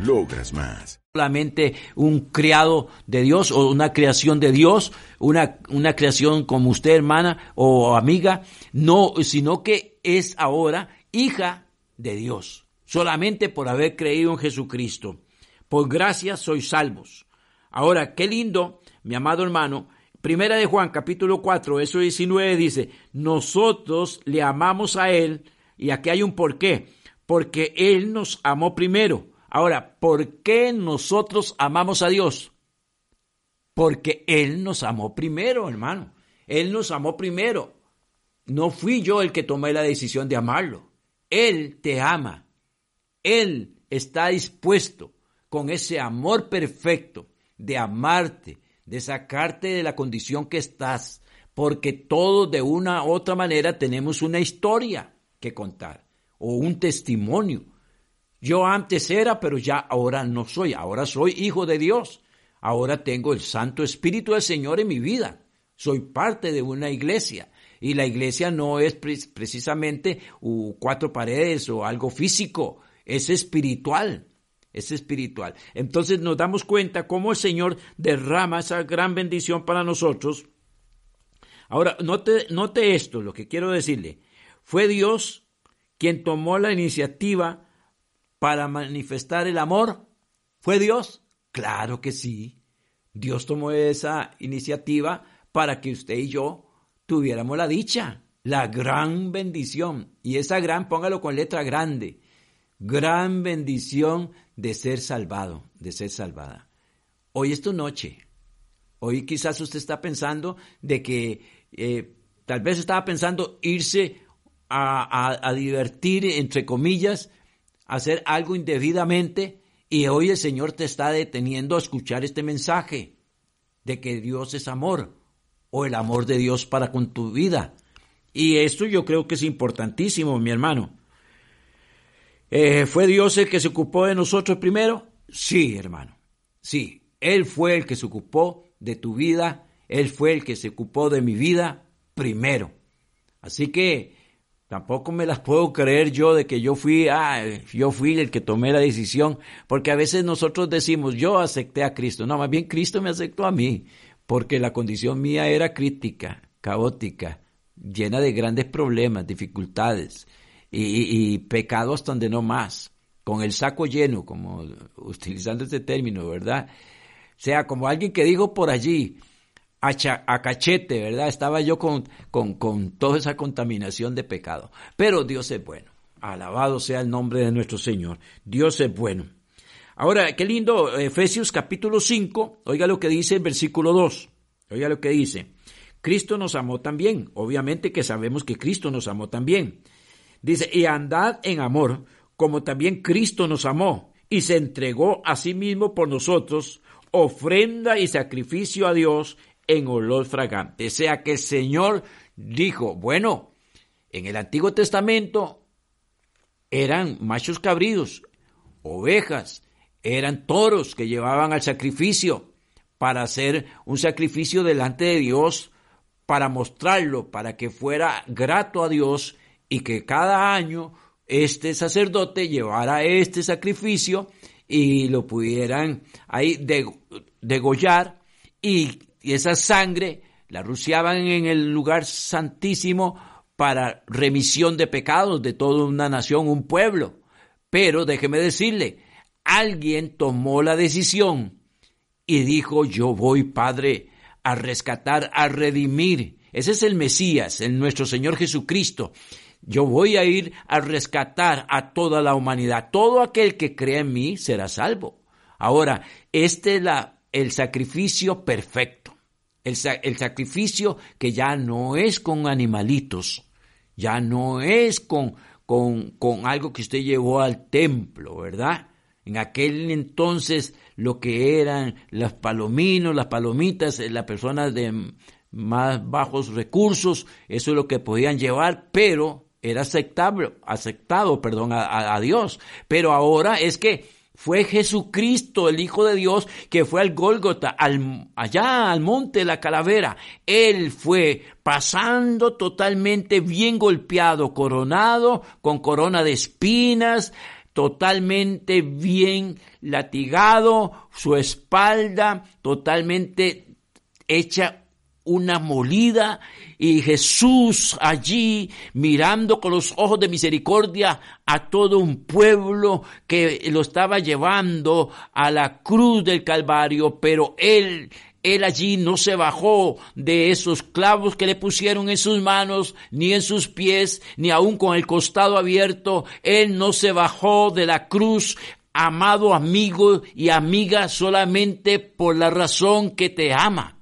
Logras más solamente un criado de Dios o una creación de Dios, una, una creación como usted, hermana o amiga, no, sino que es ahora hija de Dios, solamente por haber creído en Jesucristo. Por gracia sois salvos. Ahora, qué lindo, mi amado hermano, Primera de Juan, capítulo 4, eso 19 dice, nosotros le amamos a Él, y aquí hay un porqué, porque Él nos amó primero. Ahora, ¿por qué nosotros amamos a Dios? Porque Él nos amó primero, hermano. Él nos amó primero. No fui yo el que tomé la decisión de amarlo. Él te ama. Él está dispuesto con ese amor perfecto de amarte, de sacarte de la condición que estás, porque todos de una u otra manera tenemos una historia que contar o un testimonio yo antes era, pero ya ahora no soy. Ahora soy hijo de Dios. Ahora tengo el Santo Espíritu del Señor en mi vida. Soy parte de una iglesia. Y la iglesia no es precisamente cuatro paredes o algo físico. Es espiritual. Es espiritual. Entonces nos damos cuenta cómo el Señor derrama esa gran bendición para nosotros. Ahora, note, note esto, lo que quiero decirle. Fue Dios quien tomó la iniciativa para manifestar el amor? ¿Fue Dios? Claro que sí. Dios tomó esa iniciativa para que usted y yo tuviéramos la dicha, la gran bendición. Y esa gran, póngalo con letra grande, gran bendición de ser salvado, de ser salvada. Hoy es tu noche. Hoy quizás usted está pensando de que eh, tal vez estaba pensando irse a divertir, entre comillas, hacer algo indebidamente y hoy el Señor te está deteniendo a escuchar este mensaje de que Dios es amor o el amor de Dios para con tu vida. Y esto yo creo que es importantísimo, mi hermano. Eh, ¿Fue Dios el que se ocupó de nosotros primero? Sí, hermano. Sí, Él fue el que se ocupó de tu vida, Él fue el que se ocupó de mi vida primero. Así que Tampoco me las puedo creer yo de que yo fui, ah, yo fui el que tomé la decisión, porque a veces nosotros decimos, yo acepté a Cristo. No, más bien Cristo me aceptó a mí, porque la condición mía era crítica, caótica, llena de grandes problemas, dificultades y, pecados donde no más, con el saco lleno, como utilizando este término, ¿verdad? O sea, como alguien que dijo por allí, a, cachete, ¿verdad? Estaba yo con, con, con toda esa contaminación de pecado. Pero Dios es bueno. Alabado sea el nombre de nuestro Señor. Dios es bueno. Ahora, qué lindo, Efesios capítulo 5, oiga lo que dice el versículo 2. Oiga lo que dice. Cristo nos amó también. Obviamente que sabemos que Cristo nos amó también. Dice, y andad en amor, como también Cristo nos amó, y se entregó a sí mismo por nosotros, ofrenda y sacrificio a Dios en olor fragante. O sea que el Señor dijo, bueno, en el Antiguo Testamento eran machos cabríos, ovejas, eran toros que llevaban al sacrificio para hacer un sacrificio delante de Dios, para mostrarlo, para que fuera grato a Dios y que cada año este sacerdote llevara este sacrificio y lo pudieran ahí degollar y y esa sangre la rociaban en el lugar santísimo para remisión de pecados de toda una nación, un pueblo. Pero déjeme decirle, alguien tomó la decisión y dijo, yo voy, Padre, a rescatar, a redimir. Ese es el Mesías, el nuestro Señor Jesucristo. Yo voy a ir a rescatar a toda la humanidad. Todo aquel que cree en mí será salvo. Ahora, este es el sacrificio perfecto el, sacrificio que ya no es con animalitos, ya no es con, con, con algo que usted llevó al templo, ¿verdad? En aquel entonces lo que eran los palominos, las palomitas, eh, las personas de más bajos recursos, eso es lo que podían llevar, pero era aceptable, aceptado, perdón, a, a Dios. Pero ahora es que fue Jesucristo, el Hijo de Dios, que fue al Gólgota, al, allá al monte de la calavera. Él fue pasando totalmente bien golpeado, coronado con corona de espinas, totalmente bien latigado, su espalda totalmente hecha una molida y Jesús allí mirando con los ojos de misericordia a todo un pueblo que lo estaba llevando a la cruz del Calvario, pero él él allí no se bajó de esos clavos que le pusieron en sus manos, ni en sus pies, ni aun con el costado abierto. Él no se bajó de la cruz amado amigo y amiga solamente por la razón que te ama,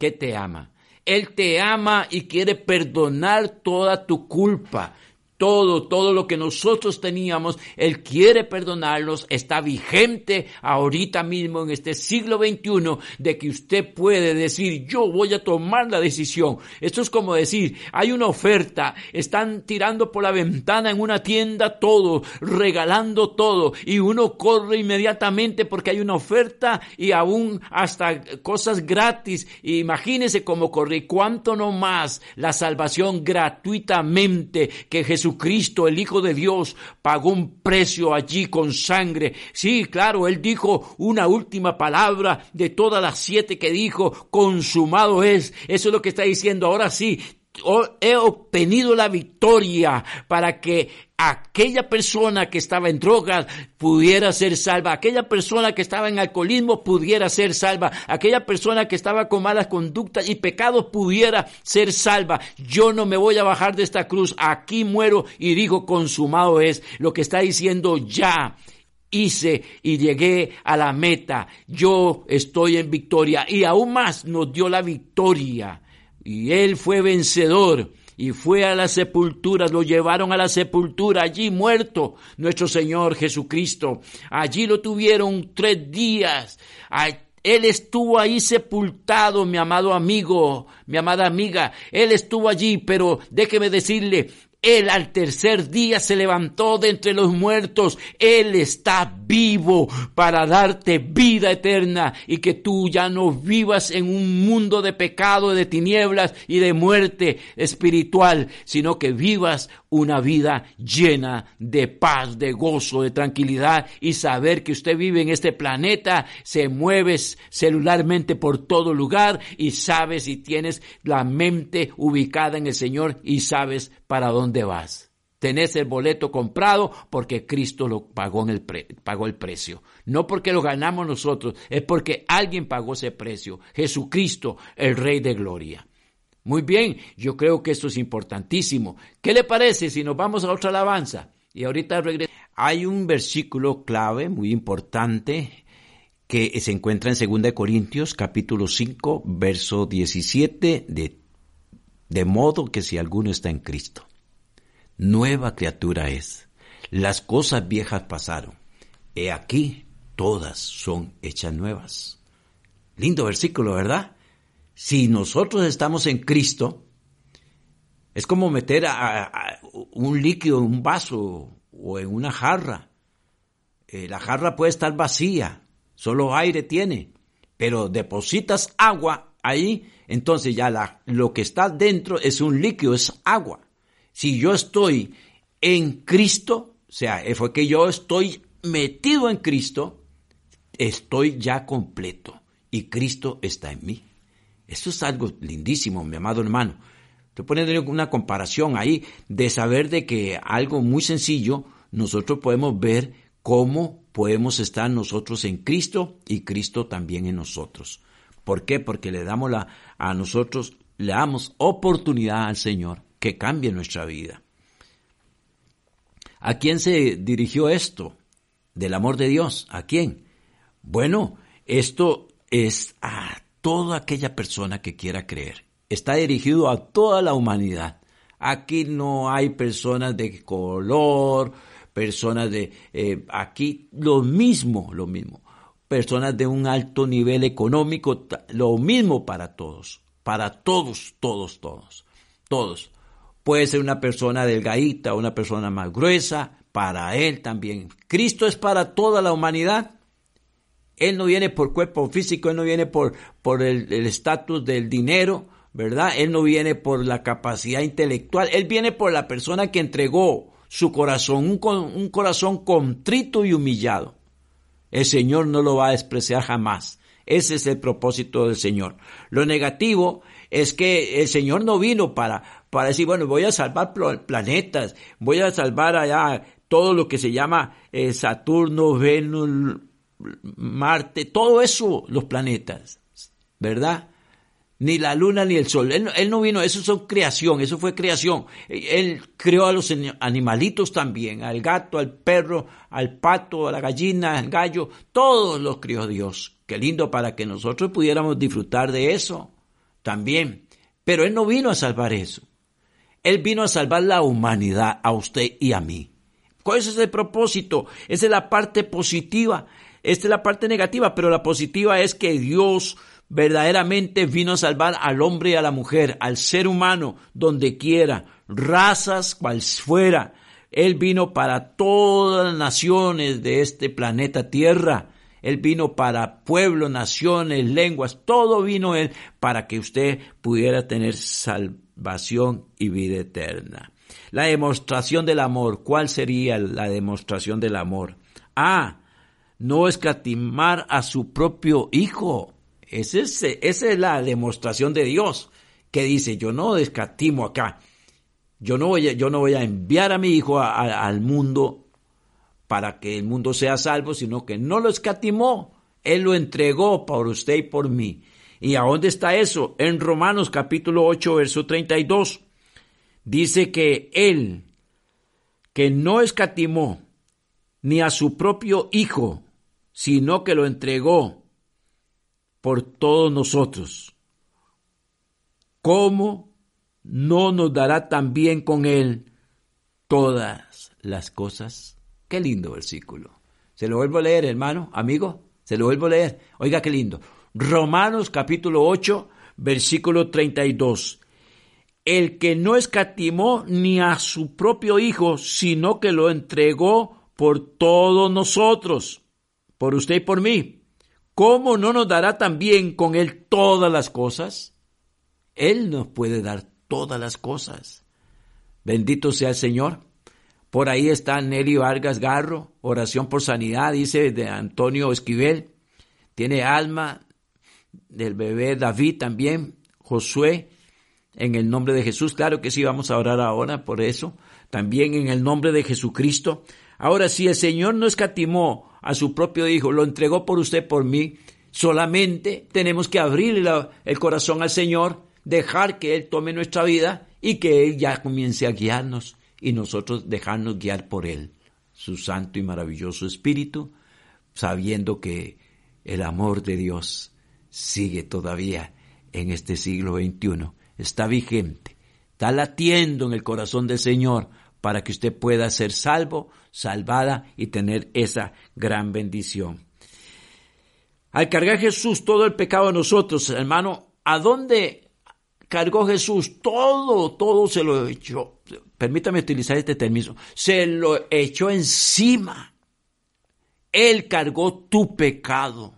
que te ama. Él te ama y quiere perdonar toda tu culpa todo, todo lo que nosotros teníamos, Él quiere perdonarnos, está vigente ahorita mismo en este siglo XXI de que usted puede decir, yo voy a tomar la decisión. Esto es como decir, hay una oferta, están tirando por la ventana en una tienda todo, regalando todo, y uno corre inmediatamente porque hay una oferta y aún hasta cosas gratis. Imagínese cómo corre, cuánto no más la salvación gratuitamente que Jesús Jesucristo, el Hijo de Dios, pagó un precio allí con sangre. Sí, claro, Él dijo una última palabra de todas las siete que dijo, consumado es. Eso es lo que está diciendo. Ahora sí, he obtenido la victoria para que aquella persona que estaba en drogas pudiera ser salva, aquella persona que estaba en alcoholismo pudiera ser salva, aquella persona que estaba con malas conductas y pecados pudiera ser salva. Yo no me voy a bajar de esta cruz, aquí muero y digo consumado es lo que está diciendo ya hice y llegué a la meta. Yo estoy en victoria y aún más nos dio la victoria. Y él fue vencedor y fue a la sepultura, lo llevaron a la sepultura, allí muerto nuestro Señor Jesucristo. Allí lo tuvieron tres días. Él estuvo ahí sepultado, mi amado amigo, mi amada amiga. Él estuvo allí, pero déjeme decirle, él al tercer día se levantó de entre los muertos. Él está vivo para darte vida eterna y que tú ya no vivas en un mundo de pecado, de tinieblas y de muerte espiritual, sino que vivas una vida llena de paz, de gozo, de tranquilidad y saber que usted vive en este planeta, se mueves celularmente por todo lugar y sabes y tienes la mente ubicada en el Señor y sabes para dónde vas. Tenés el boleto comprado porque Cristo lo pagó, en el pagó el precio. No porque lo ganamos nosotros, es porque alguien pagó ese precio. Jesucristo, el Rey de Gloria. Muy bien, yo creo que esto es importantísimo. ¿Qué le parece si nos vamos a otra alabanza? Y ahorita regresamos. Hay un versículo clave muy importante que se encuentra en 2 Corintios capítulo 5, verso 17, de, de modo que si alguno está en Cristo, nueva criatura es. Las cosas viejas pasaron. He aquí, todas son hechas nuevas. Lindo versículo, ¿verdad? Si nosotros estamos en Cristo, es como meter un líquido en un vaso o en una jarra. Eh, la jarra puede estar vacía, solo aire tiene, pero depositas agua ahí, entonces ya la, lo que está dentro es un líquido, es agua. Si yo estoy en Cristo, o sea, fue que yo estoy metido en Cristo, estoy ya completo y Cristo está en mí. Esto es algo lindísimo, mi amado hermano. Estoy poniendo una comparación ahí de saber de que algo muy sencillo, nosotros podemos ver cómo podemos estar nosotros en Cristo y Cristo también en nosotros. ¿Por qué? Porque le damos la, a nosotros, le damos oportunidad al Señor que cambie nuestra vida. ¿A quién se dirigió esto? Del amor de Dios. ¿A quién? Bueno, esto es a toda aquella persona que quiera creer. Está dirigido a toda la humanidad. Aquí no hay personas de color, personas de eh, aquí, lo mismo, lo mismo. Personas de un alto nivel económico, lo mismo para todos, para todos, todos, todos, todos. Puede ser una persona delgadita, una persona más gruesa, para Él también. Cristo es para toda la humanidad. Él no viene por cuerpo físico, Él no viene por, por el estatus del dinero, ¿verdad? Él no viene por la capacidad intelectual, Él viene por la persona que entregó su corazón, un, un corazón contrito y humillado. El Señor no lo va a despreciar jamás. Ese es el propósito del Señor. Lo negativo es que el Señor no vino para, para decir, bueno, voy a salvar planetas, voy a salvar allá todo lo que se llama eh, Saturno, Venus, Marte, todo eso, los planetas, ¿verdad? Ni la luna ni el sol. Él, no vino, eso son creación, eso fue creación. Él creó a los animalitos también, al gato, al perro, al pato, a la gallina, al gallo, todos los crió Dios. Qué lindo para que nosotros pudiéramos disfrutar de eso también. Pero Él no vino a salvar eso. Él vino a salvar la humanidad, a usted y a mí. Ese es el propósito, esa es la parte positiva, esta es la parte negativa, pero la positiva es que Dios verdaderamente vino a salvar al hombre y a la mujer, al ser humano, donde quiera, razas cual fuera. Él vino para todas las naciones de este planeta Tierra. Él vino para pueblos, naciones, lenguas, todo vino Él para que usted pudiera tener salvación y vida eterna. La demostración del amor. ¿Cuál sería la demostración del amor? Ah, no escatimar a su propio hijo. Es, esa es la demostración de Dios, que dice, yo no escatimo acá. Yo no voy a, yo no voy a enviar a mi hijo al mundo para que el mundo sea salvo, sino que no lo escatimó. Él lo entregó por usted y por mí. ¿Y a dónde está eso? En Romanos capítulo 8, verso 32 dice que Él, que no escatimó ni a su propio Hijo, sino que lo entregó por todos nosotros, ¿cómo no nos dará también con Él todas las cosas? Qué lindo versículo. Se lo vuelvo a leer, hermano, amigo, se lo vuelvo a leer. Oiga, qué lindo. Romanos capítulo 8, versículo 32 el que no escatimó ni a su propio Hijo, sino que lo entregó por todos nosotros, por usted y por mí. ¿Cómo no nos dará también con Él todas las cosas? Él nos puede dar todas las cosas. Bendito sea el Señor. Por ahí está Nelly Vargas Garro, oración por sanidad, dice de Antonio Esquivel. Tiene alma del bebé David también, Josué, en el nombre de Jesús. Claro que sí, vamos a orar ahora por eso. También en el nombre de Jesucristo. Ahora, si el Señor no escatimó a su propio Hijo, lo entregó por usted, por mí, solamente tenemos que abrir el corazón al Señor, dejar que Él tome nuestra vida y que Él ya comience a guiarnos y nosotros dejarnos guiar por Él, su santo y maravilloso Espíritu, sabiendo que el amor de Dios sigue todavía en este siglo XXI está vigente, está latiendo en el corazón del Señor para que usted pueda ser salvo, salvada y tener esa gran bendición. Al cargar Jesús todo el pecado de nosotros, hermano, ¿a dónde cargó Jesús? Todo, todo se lo echó. Permítame utilizar este término. Se lo echó encima. Él cargó tu pecado.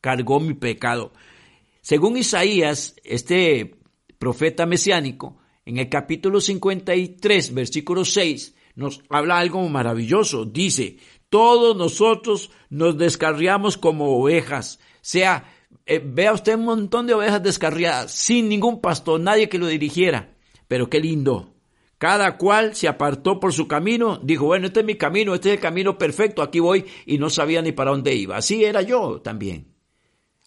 Cargó mi pecado. Según Isaías, este profeta mesiánico, en el capítulo 53, versículo 6, nos habla algo maravilloso. Dice, todos nosotros nos descarriamos como ovejas. Sea, eh, vea usted un montón de ovejas descarriadas, sin ningún pastor, nadie que lo dirigiera. Pero qué lindo. Cada cual se apartó por su camino, dijo, bueno, este es mi camino, este es el camino perfecto, aquí voy, y no sabía ni para dónde iba. Así era yo también.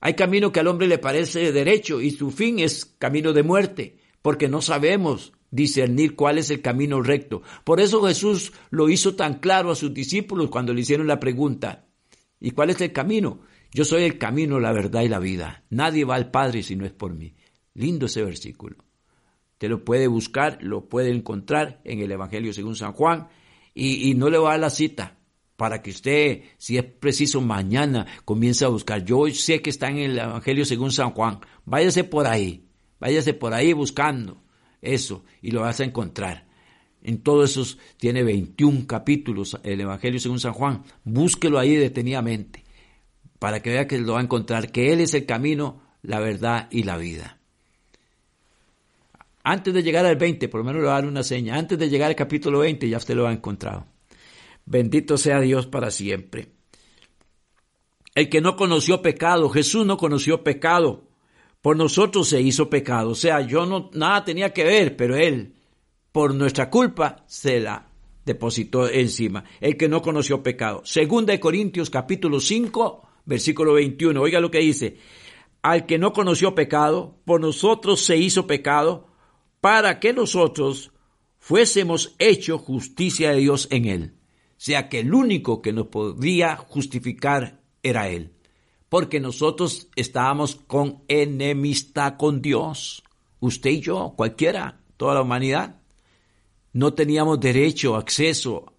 Hay camino que al hombre le parece derecho y su fin es camino de muerte, porque no sabemos discernir cuál es el camino recto. Por eso Jesús lo hizo tan claro a sus discípulos cuando le hicieron la pregunta, ¿y cuál es el camino? Yo soy el camino, la verdad y la vida. Nadie va al Padre si no es por mí. Lindo ese versículo. Usted lo puede buscar, lo puede encontrar en el Evangelio según San Juan y, no le voy a dar la cita para que usted, si es preciso, mañana comience a buscar. Yo sé que está en el Evangelio según San Juan. Váyase por ahí, váyase por ahí buscando eso y lo vas a encontrar. En todos esos tiene 21 capítulos el Evangelio según San Juan. Búsquelo ahí detenidamente para que vea que lo va a encontrar, que Él es el camino, la verdad y la vida. Antes de llegar al 20, por lo menos le voy a dar una seña, antes de llegar al capítulo 20 ya usted lo ha encontrado. Bendito sea Dios para siempre. El que no conoció pecado, Jesús no conoció pecado, por nosotros se hizo pecado. O sea, yo no nada tenía que ver, pero él, por nuestra culpa, se la depositó encima. El que no conoció pecado. Segunda de Corintios capítulo 5, versículo 21. Oiga lo que dice. Al que no conoció pecado, por nosotros se hizo pecado, para que nosotros fuésemos hecho justicia de Dios en él. O sea que el único que nos podía justificar era él. Porque nosotros estábamos con enemistad con Dios. Usted y yo, cualquiera, toda la humanidad. No teníamos derecho, acceso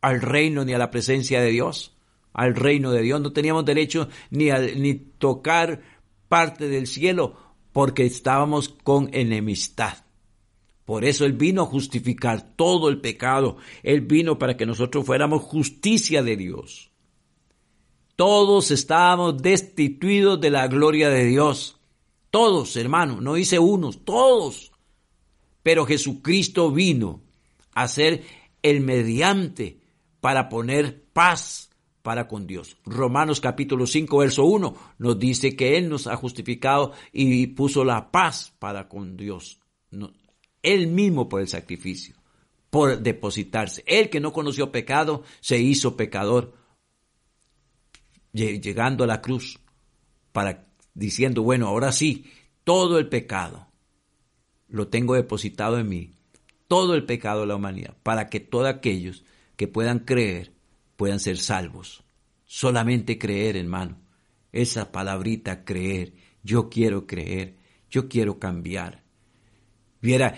al reino ni a la presencia de Dios, al reino de Dios. No teníamos derecho ni a ni tocar parte del cielo porque estábamos con enemistad. Por eso Él vino a justificar todo el pecado. Él vino para que nosotros fuéramos justicia de Dios. Todos estábamos destituidos de la gloria de Dios. Todos, hermano, no hice unos, todos. Pero Jesucristo vino a ser el mediante para poner paz para con Dios. Romanos capítulo 5, verso 1 nos dice que Él nos ha justificado y puso la paz para con Dios. él mismo por el sacrificio, por depositarse. Él que no conoció pecado, se hizo pecador, llegando a la cruz, para diciendo, bueno, ahora sí, todo el pecado lo tengo depositado en mí, todo el pecado de la humanidad, para que todos aquellos que puedan creer puedan ser salvos. Solamente creer, hermano. Esa palabrita creer. Yo quiero creer. Yo quiero cambiar. Viera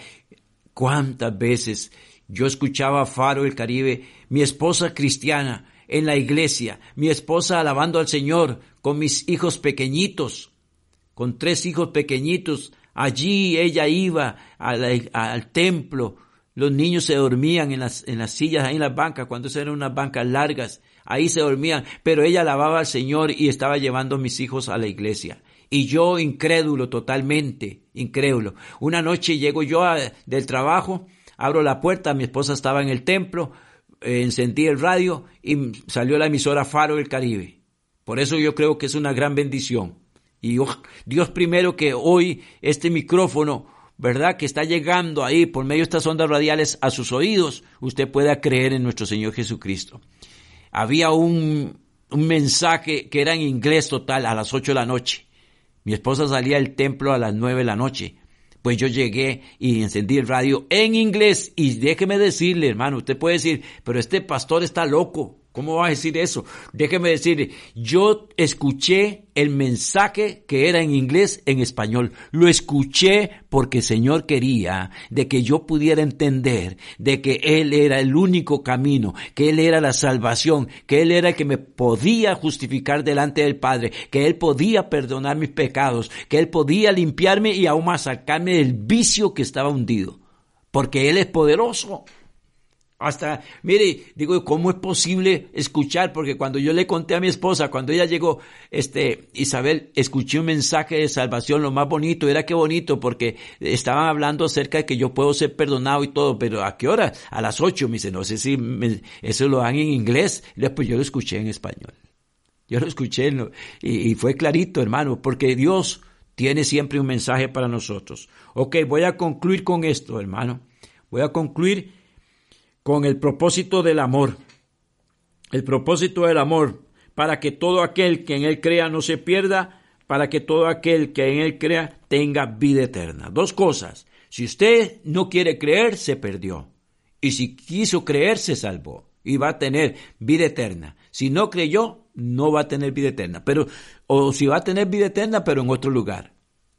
cuántas veces yo escuchaba a Faro el Caribe, mi esposa cristiana en la iglesia, mi esposa alabando al Señor con mis hijos pequeñitos, con tres hijos pequeñitos. Allí ella iba al, templo los niños se dormían en las, en las sillas, ahí en las bancas, cuando eran unas bancas largas, ahí se dormían, pero ella alababa al Señor y estaba llevando a mis hijos a la iglesia. Y yo incrédulo totalmente, incrédulo. Una noche llego yo del trabajo, abro la puerta, mi esposa estaba en el templo, encendí el radio y salió la emisora Faro del Caribe. Por eso yo creo que es una gran bendición. Y Dios primero que hoy este micrófono ¿verdad? Que está llegando ahí por medio de estas ondas radiales a sus oídos, usted pueda creer en nuestro Señor Jesucristo. Había un, un mensaje que era en inglés total a las 8 de la noche. Mi esposa salía del templo a las 9 de la noche. Pues yo llegué y encendí el radio en inglés y déjeme decirle, hermano, usted puede decir, pero este pastor está loco. ¿Cómo va a decir eso? Déjeme decirle, yo escuché el mensaje que era en inglés en español. Lo escuché porque el Señor quería de que yo pudiera entender de que Él era el único camino, que Él era la salvación, que Él era el que me podía justificar delante del Padre, que Él podía perdonar mis pecados, que Él podía limpiarme y aún más sacarme del vicio que estaba hundido. Porque Él es poderoso. Hasta, mire, digo, ¿cómo es posible escuchar? Porque cuando yo le conté a mi esposa, cuando ella llegó, este, Isabel, escuché un mensaje de salvación, lo más bonito, era que bonito, porque estaban hablando acerca de que yo puedo ser perdonado y todo, pero ¿a qué hora? A las ocho, me dice, no sé si eso lo dan en inglés, después yo lo escuché en español. Yo lo escuché y, y fue clarito, hermano, porque Dios tiene siempre un mensaje para nosotros. Ok, voy a concluir con esto, hermano. Voy a concluir con el propósito del amor. El propósito del amor, para que todo aquel que en él crea no se pierda, para que todo aquel que en él crea tenga vida eterna. Dos cosas. Si usted no quiere creer, se perdió. Y si quiso creer, se salvó. Y va a tener vida eterna. Si no creyó, no va a tener vida eterna. Pero, o si va a tener vida eterna, pero en otro lugar.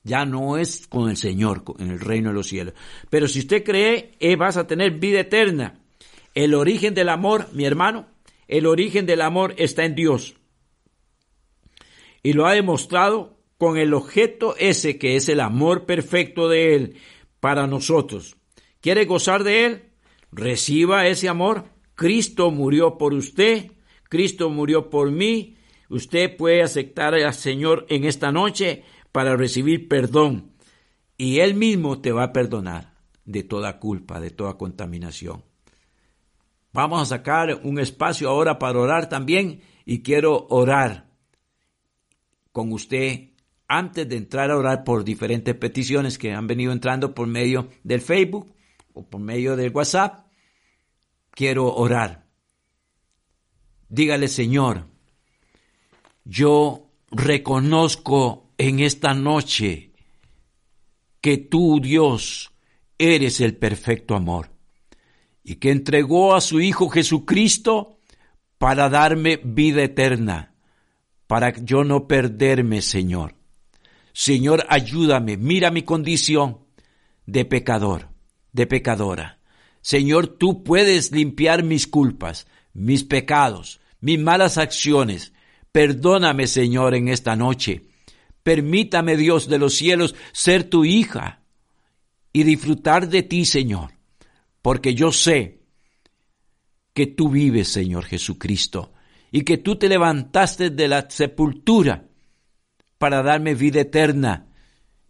Ya no es con el Señor, en el reino de los cielos. Pero si usted cree, eh, vas a tener vida eterna. El origen del amor, mi hermano, el origen del amor está en Dios. Y lo ha demostrado con el objeto ese que es el amor perfecto de Él para nosotros. ¿Quiere gozar de Él? Reciba ese amor. Cristo murió por usted, Cristo murió por mí. Usted puede aceptar al Señor en esta noche para recibir perdón y Él mismo te va a perdonar de toda culpa, de toda contaminación. Vamos a sacar un espacio ahora para orar también y quiero orar con usted antes de entrar a orar por diferentes peticiones que han venido entrando por medio del Facebook o por medio del WhatsApp. Quiero orar. Dígale, Señor, yo reconozco en esta noche que tú, Dios, eres el perfecto amor y que entregó a su Hijo Jesucristo para darme vida eterna, para yo no perderme, Señor. Señor, ayúdame, mira mi condición de pecador, de pecadora. Señor, tú puedes limpiar mis culpas, mis pecados, mis malas acciones. Perdóname, Señor, en esta noche. Permítame, Dios de los cielos, ser tu hija y disfrutar de ti, Señor porque yo sé que tú vives, Señor Jesucristo, y que tú te levantaste de la sepultura para darme vida eterna,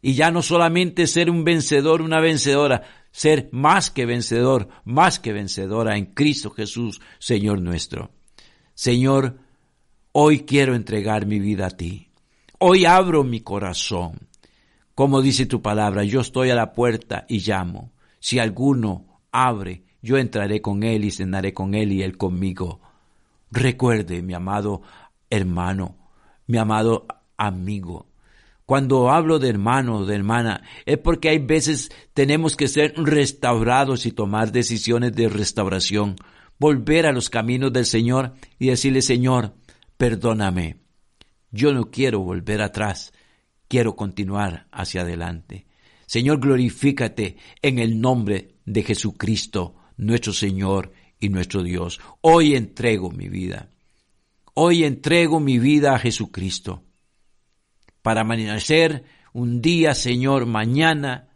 y ya no solamente ser un vencedor, una vencedora, ser más que vencedor, más que vencedora en Cristo Jesús, Señor nuestro. Señor, hoy quiero entregar mi vida a ti. Hoy abro mi corazón. Como dice tu palabra, yo estoy a la puerta y llamo. Si alguno abre, yo entraré con él y cenaré con él y él conmigo. Recuerde, mi amado hermano, mi amado amigo, cuando hablo de hermano, de hermana, es porque hay veces tenemos que ser restaurados y tomar decisiones de restauración, volver a los caminos del Señor y decirle, Señor, perdóname. Yo no quiero volver atrás, quiero continuar hacia adelante. Señor, glorifícate en el nombre de Jesucristo, nuestro Señor y nuestro Dios. Hoy entrego mi vida. Hoy entrego mi vida a Jesucristo. Para amanecer un día, Señor, mañana,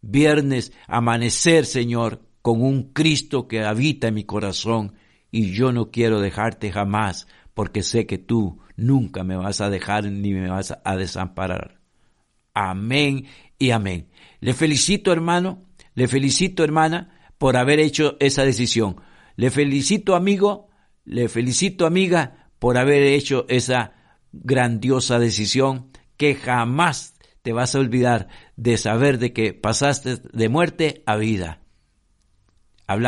viernes, amanecer, Señor, con un Cristo que habita en mi corazón. Y yo no quiero dejarte jamás, porque sé que tú nunca me vas a dejar ni me vas a desamparar. Amén y amén. Le felicito, hermano, le felicito, hermana, por haber hecho esa decisión. Le felicito, amigo, le felicito, amiga, por haber hecho esa grandiosa decisión que jamás te vas a olvidar de saber de que pasaste de muerte a vida.